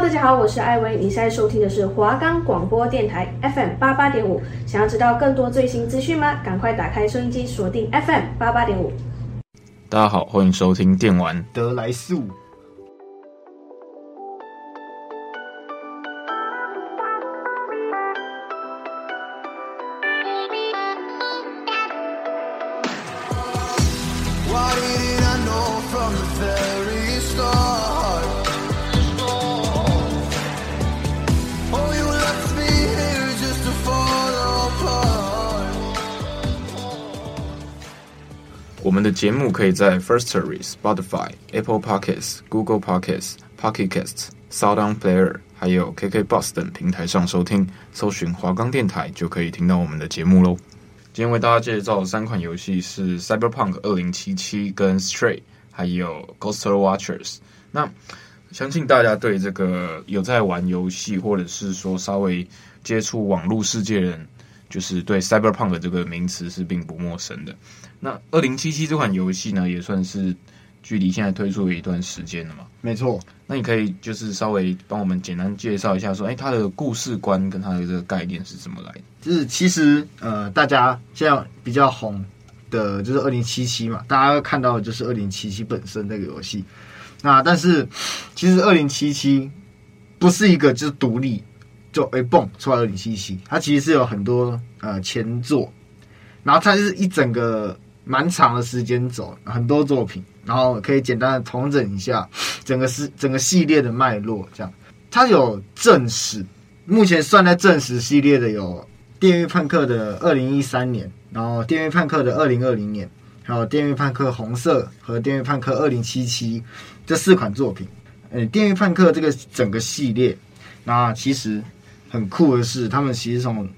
Hello，大家好，我是艾薇。你现在收听的是华冈广播电台 FM 八八点五。想要知道更多最新资讯吗？赶快打开收音机，锁定 FM 八八点五。大家好，欢迎收听电玩德莱速。我们的节目可以在 Firstory、Spotify、Apple Podcasts、Google Podcasts、Pocket Casts、SoundOn Player，还有 KKBox 等平台上收听，搜寻华冈电台就可以听到我们的节目喽。今天为大家介绍的三款游戏是 Cyberpunk 二零七七跟 Stray，还有 Ghost Watchers。那相信大家对这个有在玩游戏，或者是说稍微接触网络世界的人，就是对 Cyberpunk 这个名词是并不陌生的。那二零七七这款游戏呢，也算是距离现在推出了一段时间了嘛？没错。那你可以就是稍微帮我们简单介绍一下，说，哎，它的故事观跟它的这个概念是怎么来的？就是其实呃，大家现在比较红的就是二零七七嘛，大家看到的就是二零七七本身这个游戏。那但是其实二零七七不是一个就是独立就哎蹦出来二零七七，它其实是有很多呃前作，然后它是一整个。蛮长的时间走很多作品，然后可以简单的统整一下整个是整个系列的脉络。这样，它有正史，目前算在正史系列的有《电狱判客》的二零一三年，然后《电狱判客》的二零二零年，还有《电狱判客红色》和《电狱判客二零七七》这四款作品。呃，《电狱判客》这个整个系列，那其实很酷的是，他们其实从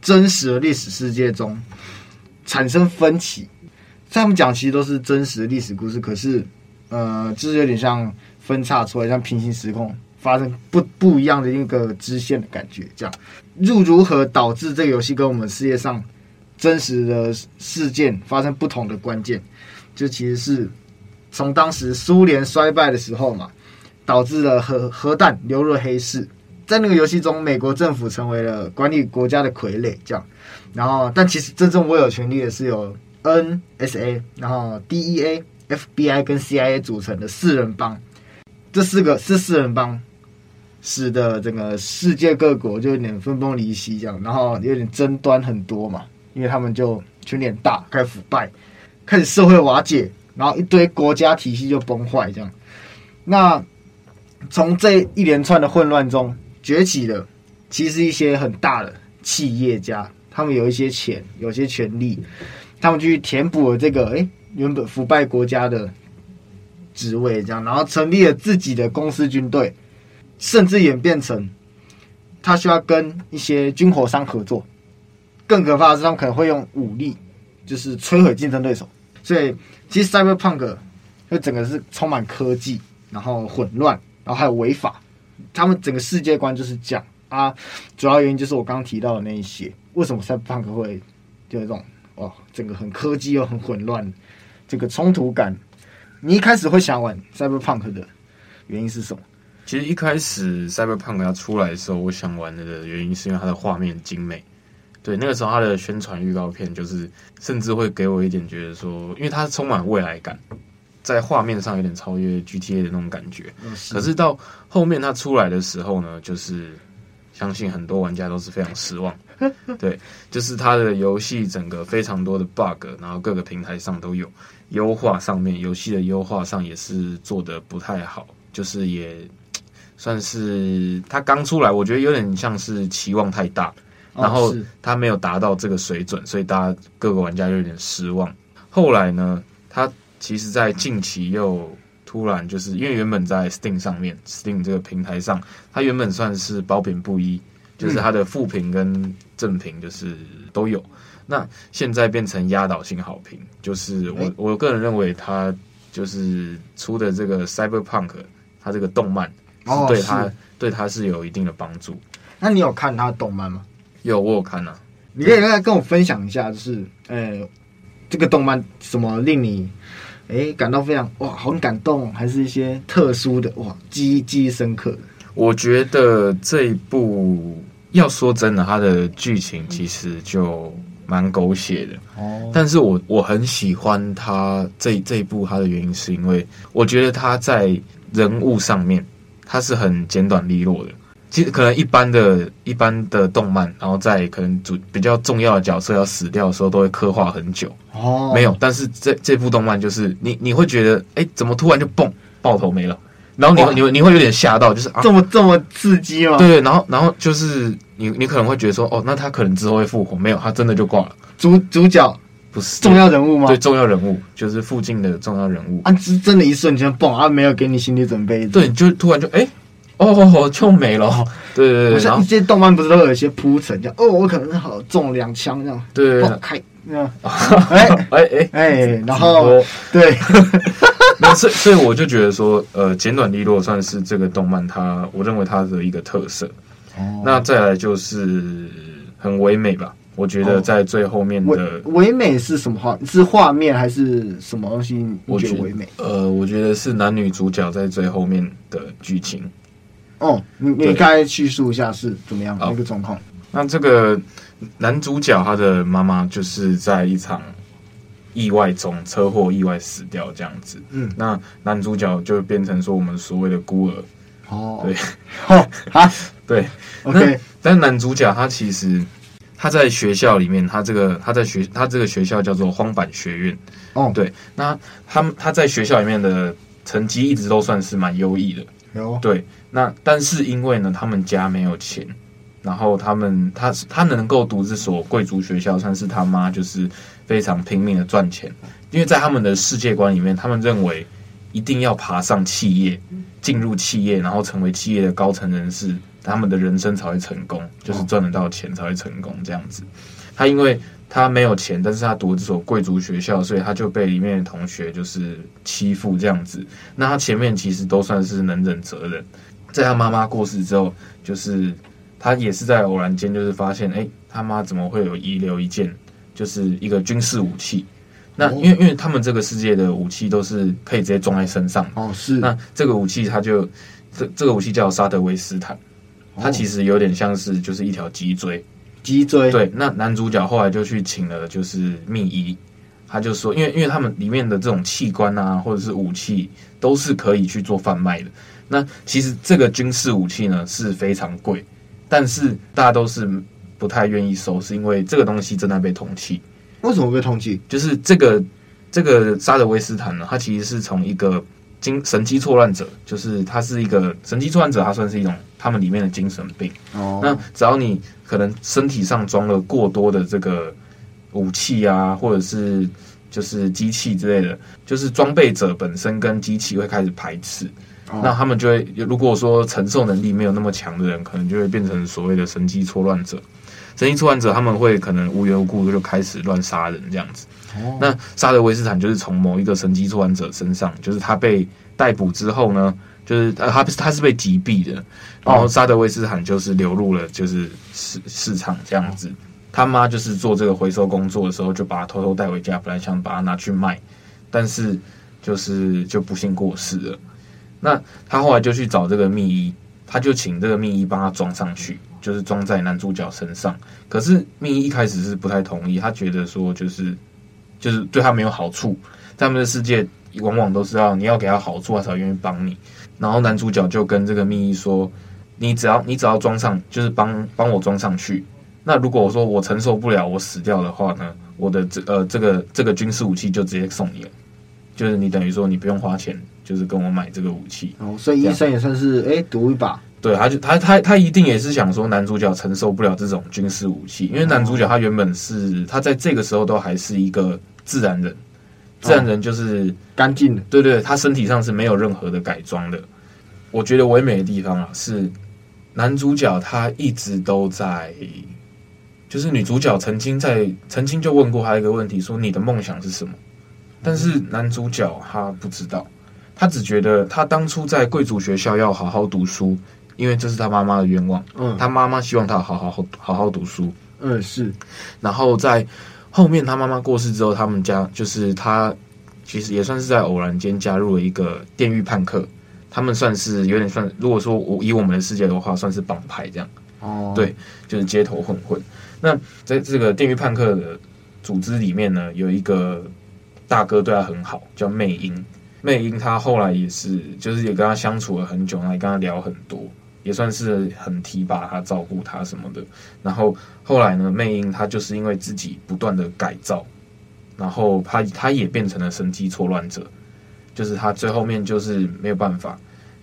真实的历史世界中产生分歧。他们讲其实都是真实的历史故事，可是，呃，就是有点像分叉出来，像平行时空发生不不一样的一个支线的感觉。这样，又如何导致这个游戏跟我们世界上真实的事件发生不同的关键？就其实是从当时苏联衰败的时候嘛，导致了核核弹流入黑市，在那个游戏中，美国政府成为了管理国家的傀儡。这样，然后，但其实真正握有权力的是有。NSA，然后 DEA、FBI 跟 CIA 组成的四人帮，这四个是四人帮，使得整个世界各国就有点分崩离析这样，然后有点争端很多嘛，因为他们就权力大，开始腐败，开始社会瓦解，然后一堆国家体系就崩坏这样。那从这一连串的混乱中崛起的，其实一些很大的企业家，他们有一些钱，有些权力。他们去填补了这个哎原本腐败国家的职位，这样，然后成立了自己的公司军队，甚至演变成他需要跟一些军火商合作。更可怕的是，他们可能会用武力，就是摧毁竞争对手。所以，其实 Cyberpunk 就整个是充满科技，然后混乱，然后还有违法。他们整个世界观就是这样啊。主要原因就是我刚刚提到的那一些。为什么 Cyberpunk 会就这种？哦，整个很科技又很混乱，这个冲突感，你一开始会想玩 Cyberpunk 的原因是什么？其实一开始 Cyberpunk 要出来的时候，我想玩的原因是因为它的画面精美。对，那个时候它的宣传预告片就是，甚至会给我一点觉得说，因为它充满未来感，在画面上有点超越 GTA 的那种感觉。是。可是到后面它出来的时候呢，就是。相信很多玩家都是非常失望，对，就是它的游戏整个非常多的 bug，然后各个平台上都有优化，上面游戏的优化上也是做的不太好，就是也算是它刚出来，我觉得有点像是期望太大，然后它没有达到这个水准，所以大家各个玩家就有点失望。后来呢，它其实在近期又。突然就是因为原本在 Steam 上面，Steam 这个平台上，它原本算是褒贬不一，就是它的负评跟正评就是都有。那现在变成压倒性好评，就是我我个人认为它就是出的这个 Cyberpunk，它这个动漫是对它对它是有一定的帮助。那你有看它的动漫吗？有，我有看啊。你可以来跟我分享一下，就是呃，这个动漫什么令你？哎，感到非常哇，很感动，还是一些特殊的哇，记忆记忆深刻的。我觉得这一部要说真的，它的剧情其实就蛮狗血的。哦，但是我我很喜欢它这这一部它的原因，是因为我觉得它在人物上面，它是很简短利落的。其实可能一般的、一般的动漫，然后在可能主比较重要的角色要死掉的时候，都会刻画很久。哦，没有，但是这这部动漫就是你你会觉得，哎，怎么突然就蹦爆头没了？然后你会你会你会有点吓到，就是啊，这么这么刺激吗？对对，然后然后就是你你可能会觉得说，哦，那他可能之后会复活，没有，他真的就挂了。主主角不是重要人物吗？对，重要人物就是附近的重要人物啊，是真的，一瞬间嘣啊，没有给你心理准备。对，就突然就哎。哦，就没了。对 对对，像一些动漫不是都有一些铺陈，这样哦，我可能好中两枪这样。对，开，哎哎哎哎，然后对，那所以所以我就觉得说，呃，简短利落算是这个动漫它，我认为它的一个特色。哦，那再来就是很唯美吧？我觉得在最后面的唯美是什么画？是画面还是什么东西？我觉得唯美。呃，我觉得是男女主角在最后面的剧情。哦，你你该叙述一下是怎么样的一个状况？那这个男主角他的妈妈就是在一场意外中车祸意外死掉，这样子。嗯，那男主角就变成说我们所谓的孤儿。哦，对，哦 啊，对，OK。但男主角他其实他在学校里面，他这个他在学他这个学校叫做荒坂学院。哦，对，那他他在学校里面的成绩一直都算是蛮优异的。有对。那但是因为呢，他们家没有钱，然后他们他他能够读这所贵族学校，算是他妈就是非常拼命的赚钱，因为在他们的世界观里面，他们认为一定要爬上企业，进入企业，然后成为企业的高层人士，他们的人生才会成功，就是赚得到钱才会成功这样子。他因为他没有钱，但是他读这所贵族学校，所以他就被里面的同学就是欺负这样子。那他前面其实都算是能忍则忍。在他妈妈过世之后，就是他也是在偶然间，就是发现，哎，他妈怎么会有遗留一件，就是一个军事武器？那因为因为他们这个世界的武器都是可以直接装在身上哦，是。那这个武器，它就这这个武器叫沙德维斯坦，它其实有点像是就是一条脊椎，脊椎。对，那男主角后来就去请了就是秘医，他就说，因为因为他们里面的这种器官啊，或者是武器，都是可以去做贩卖的。那其实这个军事武器呢是非常贵，但是大家都是不太愿意收，是因为这个东西正在被通缉。为什么被通缉？就是这个这个沙德威斯坦呢，它其实是从一个精神机错乱者，就是他是一个神机错乱者，他算是一种他们里面的精神病。哦，那只要你可能身体上装了过多的这个武器啊，或者是就是机器之类的，就是装备者本身跟机器会开始排斥。那他们就会，如果说承受能力没有那么强的人，可能就会变成所谓的神机错乱者。神机错乱者他们会可能无缘无故就开始乱杀人这样子。那沙德维斯坦就是从某一个神机错乱者身上，就是他被逮捕之后呢，就是呃他他是被击毙的，然后沙德维斯坦就是流入了就是市市场这样子。他妈就是做这个回收工作的时候，就把他偷偷带回家，本来想把他拿去卖，但是就是就不幸过世了。那他后来就去找这个秘医，他就请这个秘医帮他装上去，就是装在男主角身上。可是秘医一开始是不太同意，他觉得说就是就是对他没有好处，在他们的世界往往都是要你要给他好处，他才愿意帮你。然后男主角就跟这个秘医说：“你只要你只要装上，就是帮帮我装上去。那如果我说我承受不了，我死掉的话呢，我的这呃这个这个军事武器就直接送你了，就是你等于说你不用花钱。”就是跟我买这个武器哦，所以医生也算是哎赌一把。对，他就他他他一定也是想说男主角承受不了这种军事武器，因为男主角他原本是他在这个时候都还是一个自然人，自然人就是干净的，对对，他身体上是没有任何的改装的。我觉得唯美的地方啊，是男主角他一直都在，就是女主角曾经在曾经就问过他一个问题，说你的梦想是什么？但是男主角他不知道。他只觉得他当初在贵族学校要好好读书，因为这是他妈妈的愿望。嗯，他妈妈希望他好好好好好读书。嗯，是。然后在后面他妈妈过世之后，他们家就是他其实也算是在偶然间加入了一个电狱叛客，他们算是有点算，如果说我以我们的世界的话，算是帮派这样。哦，对，就是街头混混。那在这个电狱叛客的组织里面呢，有一个大哥对他很好，叫魅鹰。魅鹰他后来也是，就是也跟他相处了很久，然后也跟他聊很多，也算是很提拔他、照顾他什么的。然后后来呢，魅鹰他就是因为自己不断的改造，然后他他也变成了神机错乱者，就是他最后面就是没有办法，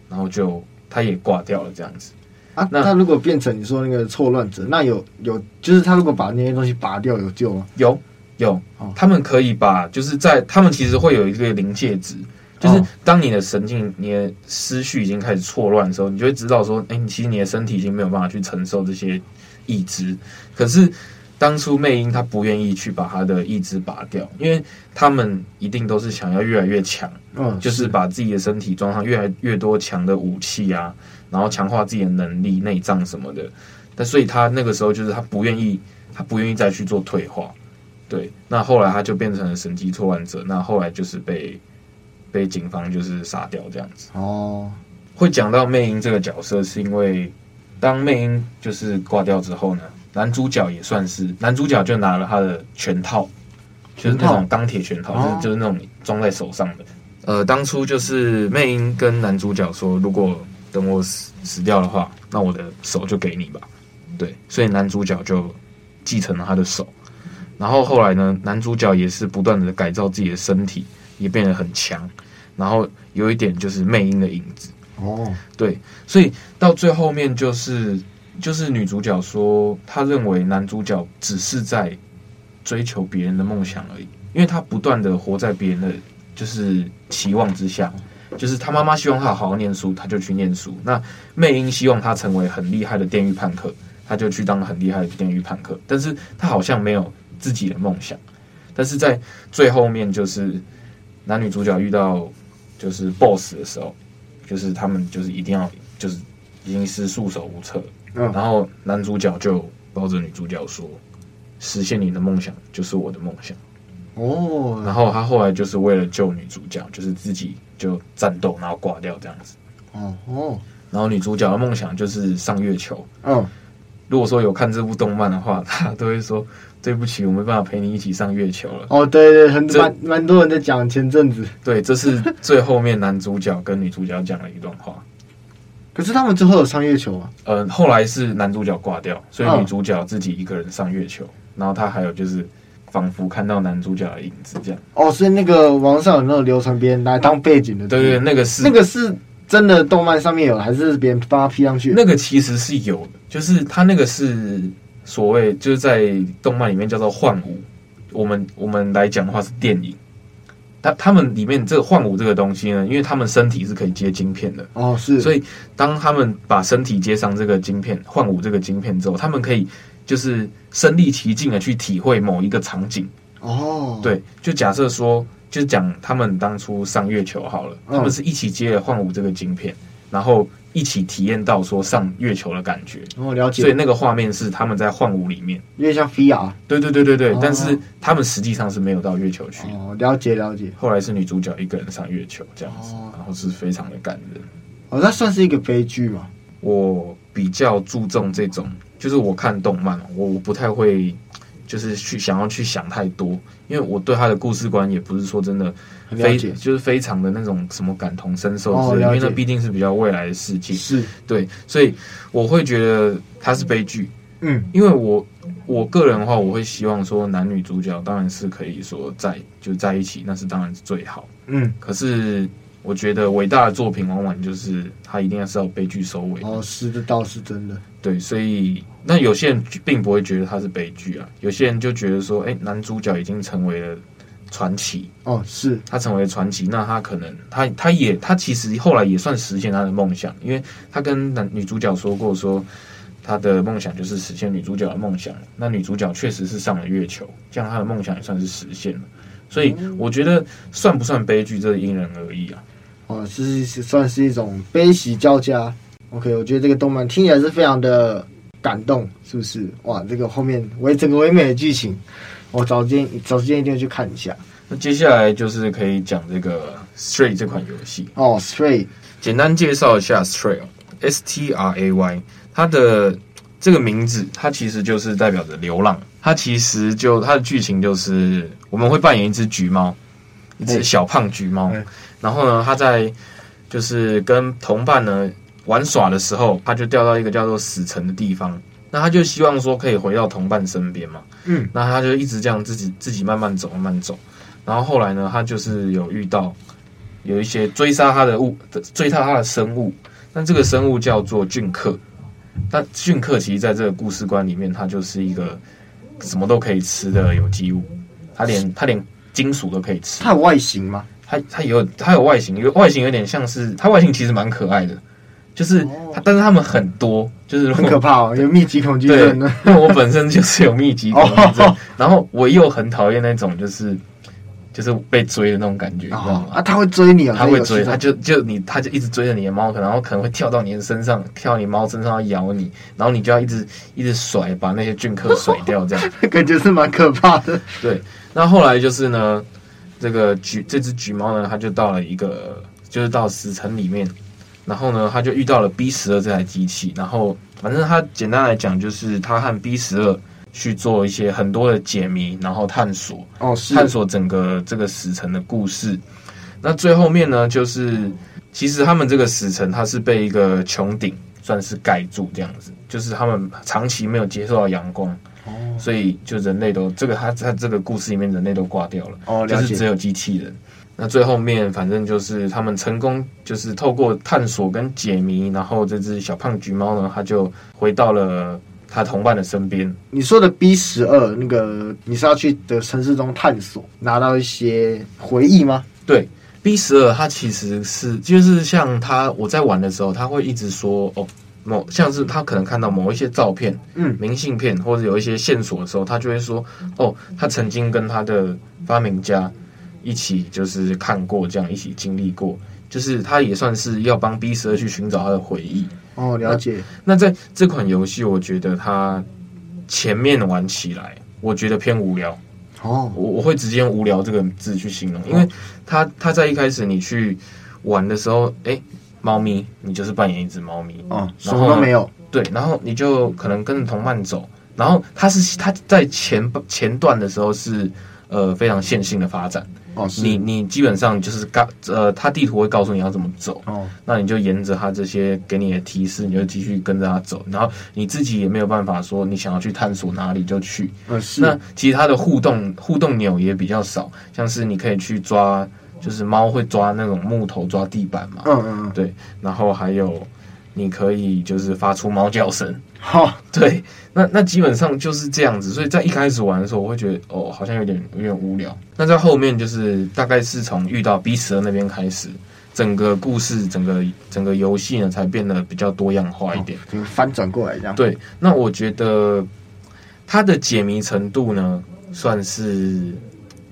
然后就他也挂掉了这样子。啊，那他如果变成你说那个错乱者，那有有就是他如果把那些东西拔掉，有救吗？有有，他们可以把就是在他们其实会有一个临界值。就是当你的神经、你的思绪已经开始错乱的时候，你就会知道说，哎、欸，其实你的身体已经没有办法去承受这些意志。可是当初魅音他不愿意去把他的意志拔掉，因为他们一定都是想要越来越强，嗯，就是把自己的身体装上越来越多强的武器啊，然后强化自己的能力、内脏什么的。但所以他那个时候就是他不愿意，他不愿意再去做退化。对，那后来他就变成了神经错乱者。那后来就是被。被警方就是杀掉这样子哦，会讲到魅鹰这个角色，是因为当魅鹰就是挂掉之后呢，男主角也算是男主角就拿了他的拳套，就是那种钢铁拳套，就是就是那种装在手上的。呃，当初就是魅鹰跟男主角说，如果等我死死掉的话，那我的手就给你吧。对，所以男主角就继承了他的手，然后后来呢，男主角也是不断的改造自己的身体。也变得很强，然后有一点就是魅音的影子哦，对，所以到最后面就是就是女主角说，她认为男主角只是在追求别人的梦想而已，因为他不断的活在别人的就是期望之下，就是他妈妈希望他好好念书，他就去念书；那魅音希望他成为很厉害的电狱叛客，他就去当很厉害的电狱叛客，但是他好像没有自己的梦想，但是在最后面就是。男女主角遇到就是 BOSS 的时候，就是他们就是一定要就是已经是束手无策，嗯，然后男主角就抱着女主角说：“实现你的梦想就是我的梦想。”哦，然后他后来就是为了救女主角，就是自己就战斗，然后挂掉这样子。哦哦，然后女主角的梦想就是上月球。嗯，如果说有看这部动漫的话，他都会说。对不起，我没办法陪你一起上月球了。哦，对对，很蛮蛮多人在讲前阵子。对，这是最后面男主角跟女主角讲了一段话。可是他们最后有上月球啊？呃，后来是男主角挂掉，所以女主角自己一个人上月球。哦、然后他还有就是，仿佛看到男主角的影子这样。哦，所以那个网上有那种流传别人来当背景的。对对，那个是那个是真的动漫上面有，还是别人帮他 P 上去？那个其实是有的，就是他那个是。所谓就是在动漫里面叫做幻舞，我们我们来讲的话是电影。他他们里面这个幻舞这个东西呢，因为他们身体是可以接晶片的哦，是。所以当他们把身体接上这个晶片，幻舞这个晶片之后，他们可以就是身临其境的去体会某一个场景哦。对，就假设说，就是讲他们当初上月球好了，他们是一起接了幻舞这个晶片，然后。一起体验到说上月球的感觉哦，了解。所以那个画面是他们在幻舞里面，有点像 VR。对对对对对，哦、但是他们实际上是没有到月球去。哦，了解了解。后来是女主角一个人上月球这样子，哦、然后是非常的感人。哦，那算是一个悲剧吗？我比较注重这种，就是我看动漫，我我不太会。就是去想要去想太多，因为我对他的故事观也不是说真的非就是非常的那种什么感同身受之类，因为那毕竟是比较未来的世界，是对，所以我会觉得他是悲剧。嗯，因为我我个人的话，我会希望说男女主角当然是可以说在就在一起，那是当然是最好。嗯，可是。我觉得伟大的作品往往就是他一定要是要悲剧收尾。哦，是的，倒是真的。对，所以那有些人并不会觉得它是悲剧啊，有些人就觉得说，哎，男主角已经成为了传奇。哦，是他成为了传奇，那他可能他他也他其实后来也算实现他的梦想，因为他跟男女主角说过说他的梦想就是实现女主角的梦想。那女主角确实是上了月球，这样他的梦想也算是实现了。所以我觉得算不算悲剧，这因人而异啊。哦，是是算是一种悲喜交加。OK，我觉得这个动漫听起来是非常的感动，是不是？哇，这个后面唯整个唯美的剧情，我找时间找时间一定要去看一下。那接下来就是可以讲这个 Stray 这款游戏。哦，Stray，简单介绍一下 Stray，S T R A Y，它的这个名字，它其实就是代表着流浪。它其实就它的剧情就是，我们会扮演一只橘猫，一只小胖橘猫。然后呢，它在就是跟同伴呢玩耍的时候，他就掉到一个叫做死城的地方。那他就希望说可以回到同伴身边嘛。嗯，那他就一直这样自己自己慢慢走，慢慢走。然后后来呢，他就是有遇到有一些追杀他的物，追杀他的生物。但这个生物叫做俊克。那俊克其实在这个故事观里面，它就是一个什么都可以吃的有机物。它连它连金属都可以吃。它有外形吗？它它有它有外形，有外形有点像是它外形其实蛮可爱的。就是它，但是他们很多，就是很可怕哦，有密集恐惧症呢。因为我本身就是有密集恐惧症，然后我又很讨厌那种就是就是被追的那种感觉，你知道吗？啊，他会追你啊，他会追，他就就你，他就一直追着你的猫，可能然后可能会跳到你的身上，跳你猫身上要咬你，然后你就要一直一直甩，把那些俊克甩掉，这样 感觉是蛮可怕的。对，那后来就是呢，这个橘这只橘猫呢，它就到了一个就是到死城里面。然后呢，他就遇到了 B 十二这台机器。然后，反正他简单来讲，就是他和 B 十二去做一些很多的解谜，然后探索哦，探索整个这个死城的故事。那最后面呢，就是其实他们这个死城，它是被一个穹顶算是盖住这样子，就是他们长期没有接受到阳光，哦，所以就人类都这个他在这个故事里面人类都挂掉了，哦，就是只有机器人。那最后面，反正就是他们成功，就是透过探索跟解谜，然后这只小胖橘猫呢，它就回到了它同伴的身边。你说的 B 十二那个，你是要去的城市中探索，拿到一些回忆吗？对，B 十二它其实是就是像他我在玩的时候，他会一直说哦，某像是他可能看到某一些照片，嗯，明信片或者有一些线索的时候，他就会说哦，他曾经跟他的发明家。一起就是看过这样，一起经历过，就是他也算是要帮 B 十二去寻找他的回忆。哦，了解。那，那在这款游戏，我觉得它前面玩起来，我觉得偏无聊。哦，我我会直接用无聊这个字去形容，因为他他在一开始你去玩的时候，哎、欸，猫咪，你就是扮演一只猫咪。哦，什么都没有。对，然后你就可能跟着同伴走，然后他是他在前前段的时候是呃非常线性的发展。哦，你你基本上就是告呃，他地图会告诉你要怎么走，哦，那你就沿着他这些给你的提示，你就继续跟着他走，然后你自己也没有办法说你想要去探索哪里就去，嗯，是。那其实它的互动互动钮也比较少，像是你可以去抓，就是猫会抓那种木头抓地板嘛，嗯嗯，对，然后还有。你可以就是发出猫叫声，好，对，那那基本上就是这样子，所以在一开始玩的时候，我会觉得哦，好像有点有点无聊。那在后面就是大概是从遇到 B 十二那边开始，整个故事、整个整个游戏呢才变得比较多样化一点，就翻转过来这样。对，那我觉得它的解谜程度呢，算是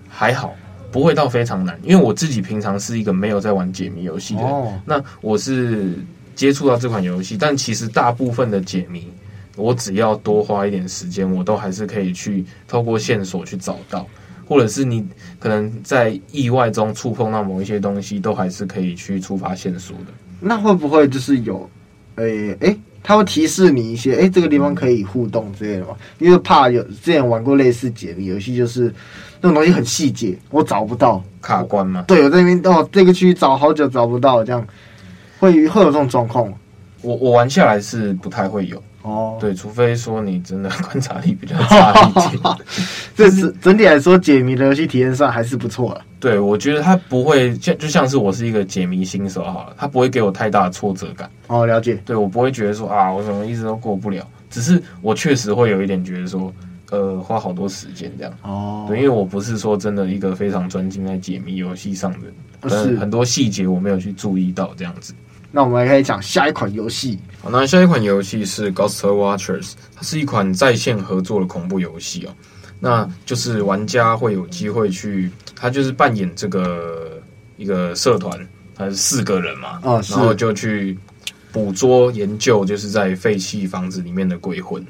还好，不会到非常难，因为我自己平常是一个没有在玩解谜游戏的人，哦，那我是。接触到这款游戏，但其实大部分的解谜，我只要多花一点时间，我都还是可以去透过线索去找到，或者是你可能在意外中触碰到某一些东西，都还是可以去触发线索的。那会不会就是有，诶、欸、诶、欸，他会提示你一些，诶、欸，这个地方可以互动之类的吗？因为怕有之前玩过类似解谜游戏，就是那种东西很细节，我找不到卡关嘛？对，我在那边哦，这个区域找好久找不到，这样。会会有这种状况，我我玩下来是不太会有哦。对，除非说你真的 观察力比较差一点。这是整体来说，解谜的游戏体验上还是不错的。对，我觉得它不会像就像是我是一个解谜新手好了，它不会给我太大的挫折感。哦，了解。对，我不会觉得说啊，我怎么一直都过不了。只是我确实会有一点觉得说，呃，花好多时间这样。哦。对，因为我不是说真的一个非常专精在解谜游戏上的，是很多细节我没有去注意到这样子。那我们来可以讲下一款游戏。好，那下一款游戏是《Ghost Watchers》，它是一款在线合作的恐怖游戏哦。那就是玩家会有机会去，他就是扮演这个一个社团，他是四个人嘛，啊，然后就去捕捉研究，就是在废弃房子里面的鬼魂。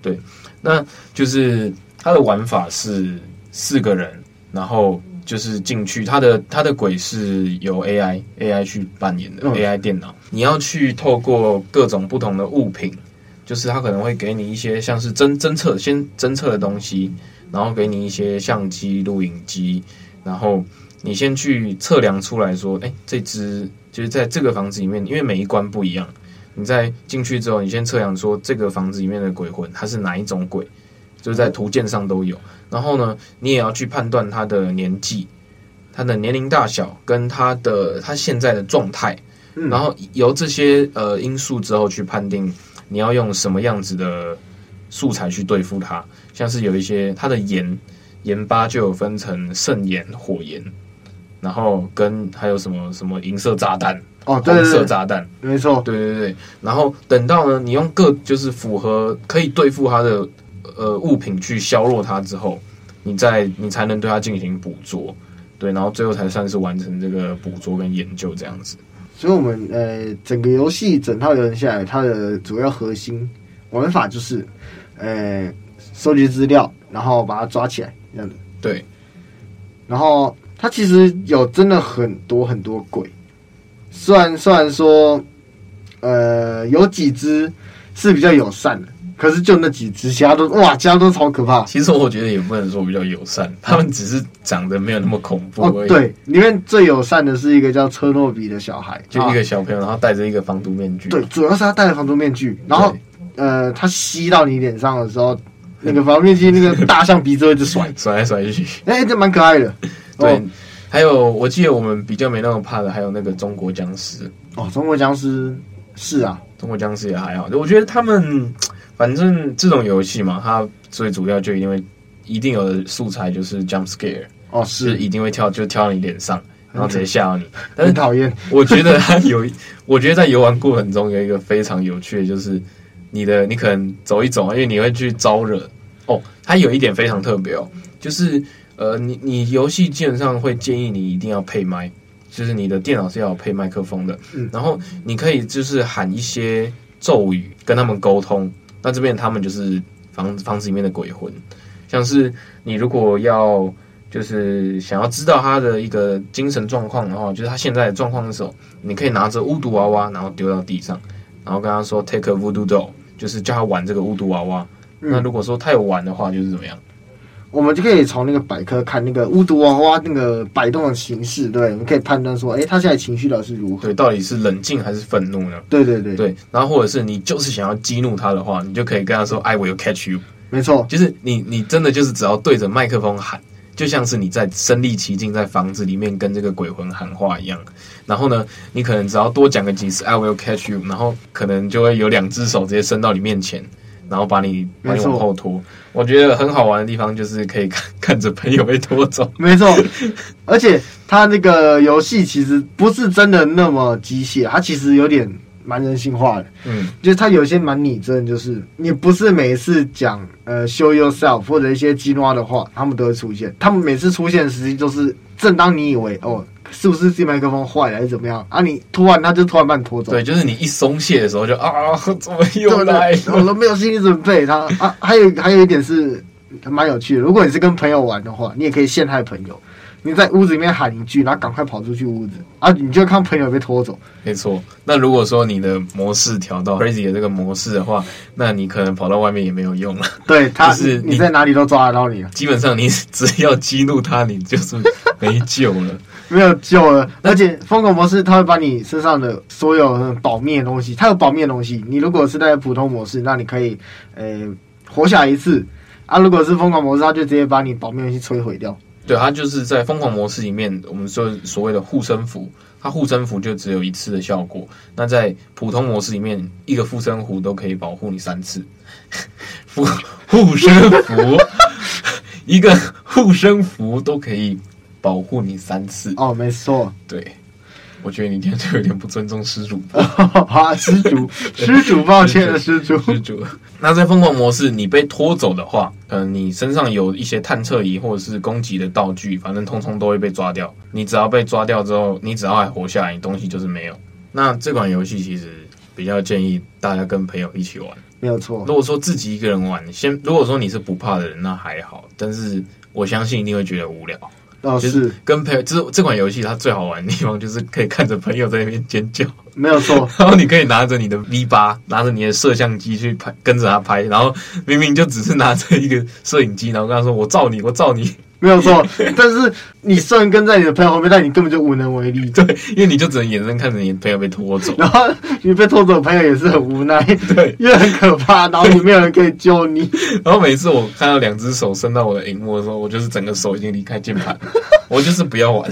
对，那就是它的玩法是四个人，然后就是进去，它的它的鬼是由 AI AI 去扮演的、嗯、AI 电脑，你要去透过各种不同的物品，就是它可能会给你一些像是侦侦测先侦测的东西，然后给你一些相机、录影机，然后你先去测量出来说，哎，这只就是在这个房子里面，因为每一关不一样。你在进去之后，你先测量说这个房子里面的鬼魂它是哪一种鬼，就是在图鉴上都有。然后呢，你也要去判断他的年纪、他的年龄大小跟他的他现在的状态，然后由这些呃因素之后去判定你要用什么样子的素材去对付它。像是有一些它的盐盐巴就有分成圣盐、火盐，然后跟还有什么什么银色炸弹。哦，对对对，红色炸弹，没错，对对对。然后等到呢，你用各就是符合可以对付它的呃物品去削弱它之后，你再你才能对它进行捕捉，对，然后最后才算是完成这个捕捉跟研究这样子。所以，我们呃整个游戏整套流程下来，它的主要核心玩法就是呃收集资料，然后把它抓起来这样子。对，然后它其实有真的很多很多鬼。虽然虽然说，呃，有几只是比较友善的，可是就那几只，其他都哇，其他都超可怕。其实我觉得也不能说比较友善，他们只是长得没有那么恐怖而已。哦，对，里面最友善的是一个叫车诺比的小孩，就一个小朋友，然后戴着一个防毒面具。对，主要是他戴着防毒面具，然后呃，他吸到你脸上的时候，那个防毒面具那个大象鼻子会一直甩 甩来甩去，哎、欸，这蛮可爱的。对。哦还有，我记得我们比较没那么怕的，还有那个中国僵尸哦。中国僵尸是啊，中国僵尸也还好。我觉得他们反正这种游戏嘛，它最主要就一定会一定有的素材就是 jump scare 哦，是，是一定会跳，就跳到你脸上，然后直接吓到你。但是讨厌。我觉得它有，我觉得在游玩过程中有一个非常有趣的，就是你的你可能走一走，因为你会去招惹哦。它有一点非常特别哦，就是。呃，你你游戏基本上会建议你一定要配麦，就是你的电脑是要有配麦克风的。嗯，然后你可以就是喊一些咒语跟他们沟通。那这边他们就是房子房子里面的鬼魂，像是你如果要就是想要知道他的一个精神状况的话，就是他现在的状况的时候，你可以拿着巫毒娃娃，然后丢到地上，然后跟他说 “Take a voodoo doll”，就是叫他玩这个巫毒娃娃。嗯，那如果说他有玩的话，就是怎么样？我们就可以从那个百科看那个巫毒娃娃那个摆动的形式，对，我们可以判断说，哎，他现在情绪到底是如何？对，到底是冷静还是愤怒呢？对对对对。然后或者是你就是想要激怒他的话，你就可以跟他说，I will catch you。没错，就是你你真的就是只要对着麦克风喊，就像是你在身临其境在房子里面跟这个鬼魂喊话一样。然后呢，你可能只要多讲个几次，I will catch you，然后可能就会有两只手直接伸到你面前。然后把你把你往后拖，我觉得很好玩的地方就是可以看 看着朋友被拖走。没错，而且它那个游戏其实不是真的那么机械，它其实有点蛮人性化的。嗯，就是它有些蛮拟真，就是你不是每一次讲呃 show yourself 或者一些激怒的话，他们都会出现。他们每次出现的时机就是正当你以为哦。是不是这麦克风坏了还是怎么样啊？你突然他就突然把你拖走。对，就是你一松懈的时候就啊，怎么又来？我都没有心理准备。他啊，还有还有一点是蛮有趣的。如果你是跟朋友玩的话，你也可以陷害朋友。你在屋子里面喊一句，然后赶快跑出去屋子啊，你就看朋友被拖走。没错。那如果说你的模式调到 crazy 的这个模式的话，那你可能跑到外面也没有用了。对，他是你，你在哪里都抓得到你。基本上你只要激怒他，你就是没救了。没有救了，而且疯狂模式它会把你身上的所有保命的东西，它有保命的东西。你如果是在普通模式，那你可以呃活下来一次啊。如果是疯狂模式，它就直接把你保命东西摧毁掉。对，它就是在疯狂模式里面，我们说所谓的护身符，它护身符就只有一次的效果。那在普通模式里面，一个护身符都可以保护你三次。护护身符，一个护身符都可以。保护你三次哦，没错，对，我觉得你今天就有点不尊重施主。好，施主，施主，抱歉了，施主，施主。那在疯狂模式，你被拖走的话，可能你身上有一些探测仪或者是攻击的道具，反正通通都会被抓掉。你只要被抓掉之后，你只要还活下来，你东西就是没有。那这款游戏其实比较建议大家跟朋友一起玩，没有错。如果说自己一个人玩，先如果说你是不怕的人，那还好，但是我相信一定会觉得无聊。哦，就是跟朋友，就是这款游戏它最好玩的地方就是可以看着朋友在那边尖叫，没有错。然后你可以拿着你的 V 八，拿着你的摄像机去拍，跟着他拍，然后明明就只是拿着一个摄影机，然后跟他说：“我照你，我照你。”没有错，但是你虽然跟在你的朋友后面，但你根本就无能为力。对，因为你就只能眼睁看着你朋友被拖走，然后你被拖走的朋友也是很无奈，对，因为很可怕，然后也没有人可以救你。然后每次我看到两只手伸到我的荧幕的时候，我就是整个手已经离开键盘，我就是不要玩。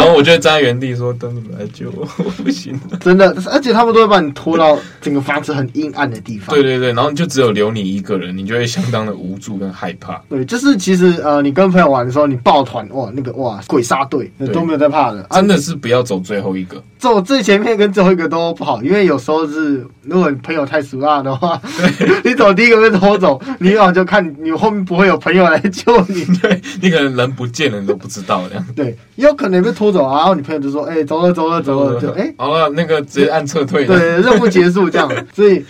然后我就站在原地说：“等你们来救我，我不行了。”真的，而且他们都会把你拖到整个房子很阴暗的地方。对对对，然后就只有留你一个人，你就会相当的无助跟害怕。对，就是其实呃，你跟朋友玩的时候，你抱团哇，那个哇鬼杀队都没有在怕的，真的是不要走最后一个，走最前面跟最后一个都不好，因为有时候是如果你朋友太熟辣的话，对你走第一个被拖走，你往往就看你后面不会有朋友来救你，对你可能人不见了你都不知道这样。对，也有可能被拖走啊。然后你朋友就说：“哎、欸，走了，走了，走了，就哎，欸、好了，那个直接按撤退。”对，任务结束这样。所以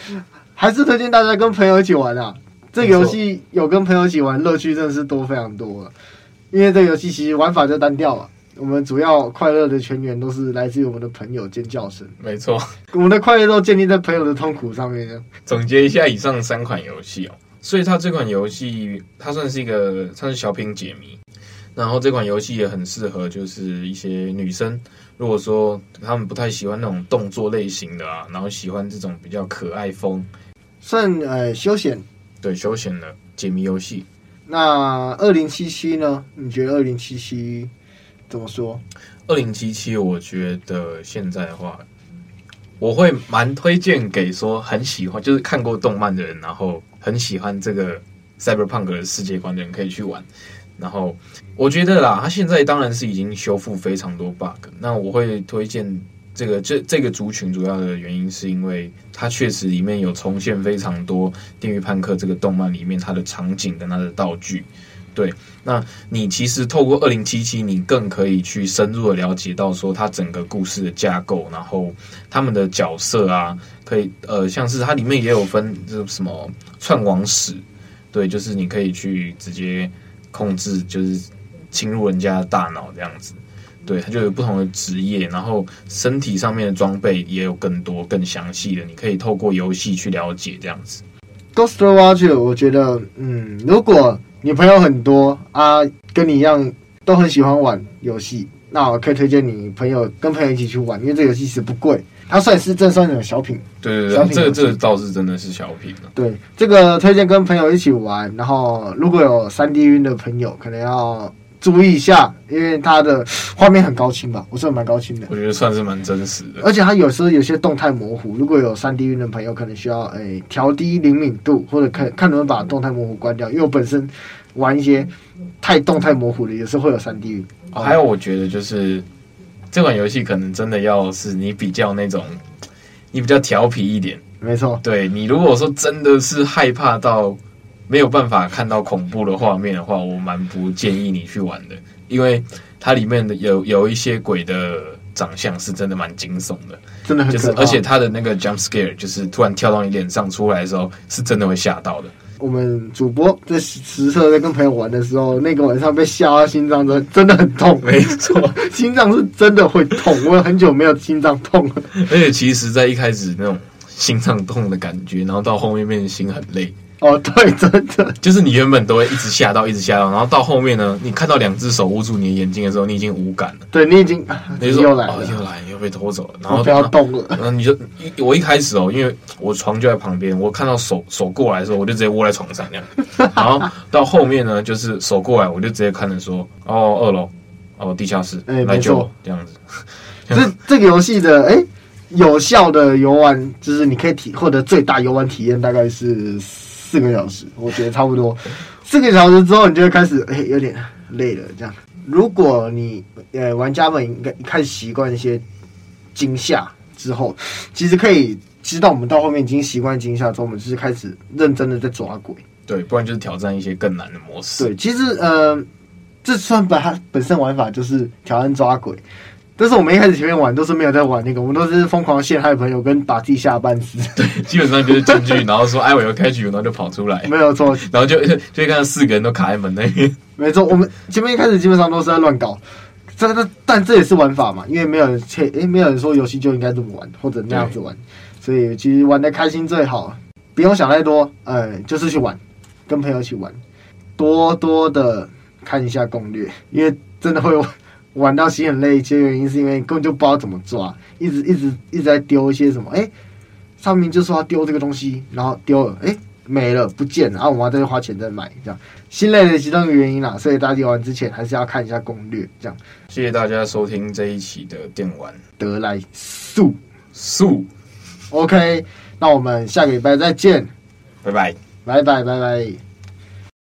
还是推荐大家跟朋友一起玩啊。这个游戏有跟朋友一起玩，乐趣真的是多非常多了。因为这个游戏其实玩法就单调了。我们主要快乐的全员都是来自于我们的朋友尖叫声。没错，我们的快乐都建立在朋友的痛苦上面。总结一下以上三款游戏哦，所以它这款游戏它算是一个算是小品解谜。然后这款游戏也很适合，就是一些女生，如果说她们不太喜欢那种动作类型的啊，然后喜欢这种比较可爱风，算呃休闲，对休闲的解谜游戏。那二零七七呢？你觉得二零七七怎么说？二零七七，我觉得现在的话，我会蛮推荐给说很喜欢，就是看过动漫的人，然后很喜欢这个 Cyberpunk 的世界观的人可以去玩。然后我觉得啦，它现在当然是已经修复非常多 bug。那我会推荐这个这这个族群，主要的原因是因为它确实里面有重现非常多《电狱判客》这个动漫里面它的场景跟它的道具。对，那你其实透过二零七七，你更可以去深入的了解到说它整个故事的架构，然后他们的角色啊，可以呃，像是它里面也有分这什么串网史，对，就是你可以去直接。控制就是侵入人家的大脑这样子，对，它就有不同的职业，然后身体上面的装备也有更多更详细的，你可以透过游戏去了解这样子。Ghost Watcher，我觉得，嗯，如果你朋友很多啊，跟你一样都很喜欢玩游戏，那我可以推荐你朋友跟朋友一起去玩，因为这个游戏其实不贵。它算是正算那种小品，对对对，这个这个倒是真的是小品了。对，这个推荐跟朋友一起玩，然后如果有三 D 晕的朋友，可能要注意一下，因为它的画面很高清吧，我说蛮高清的，我觉得算是蛮真实的。而且它有时候有些动态模糊，如果有三 D 晕的朋友，可能需要诶调低灵敏度，或者看看能不能把动态模糊关掉，因为我本身玩一些太动态模糊的，也是会有三 D 晕。哦，还有我觉得就是。这款游戏可能真的要是你比较那种，你比较调皮一点，没错。对，你如果说真的是害怕到没有办法看到恐怖的画面的话，我蛮不建议你去玩的，因为它里面的有有一些鬼的长相是真的蛮惊悚的，真的很就是，而且它的那个 jump scare 就是突然跳到你脸上出来的时候，是真的会吓到的。我们主播在实测在跟朋友玩的时候，那个晚上被吓到心脏真真的很痛，没错，心脏是真的会痛。我很久没有心脏痛了，而且其实，在一开始那种心脏痛的感觉，然后到后面变成心很累。哦，对，真的就是你原本都会一直吓到，一直吓到，然后到后面呢，你看到两只手捂住你的眼睛的时候，你已经无感了。对，你已经，你说又来了，哦，又来，又被拖走了，然后不要动了。然后你就一，我一开始哦，因为我床就在旁边，我看到手手过来的时候，我就直接窝在床上这样。然后到后面呢，就是手过来，我就直接看着说，哦，二楼，哦，地下室，欸、来救我这样子。这这个游戏的哎、欸，有效的游玩就是你可以体获得最大游玩体验，大概是。四个小时，我觉得差不多。四个小时之后，你就会开始哎、欸，有点累了。这样，如果你呃玩家们应该一开始习惯一些惊吓之后，其实可以知道我们到后面已经习惯惊吓之后，我们就是开始认真的在抓鬼。对，不然就是挑战一些更难的模式。对，其实呃，这算把它本身玩法就是挑战抓鬼。但是我们一开始前面玩都是没有在玩那个，我们都是疯狂陷害朋友跟把自己吓半死。对，基本上就是进去，然后说哎我要开局，然后就跑出来，没有错。然后就就看到四个人都卡在门那边。没错，我们前面一开始基本上都是在乱搞，这这但这也是玩法嘛，因为没有人切，诶，没有人说游戏就应该这么玩或者那样子玩，所以其实玩的开心最好，不用想太多，呃，就是去玩，跟朋友一起玩，多多的看一下攻略，因为真的会玩到心很累。一些原因是因为根本就不知道怎么抓，一直一直一直在丢一些什么，诶，上面就说要丢这个东西，然后丢了，诶。没了，不见了，然后我们要再去花钱再买，这样心累的其中一个原因啦。所以大家玩之前还是要看一下攻略，这样。谢谢大家收听这一期的电玩得来速速。OK，那我们下个礼拜再见，拜拜，拜拜，拜拜。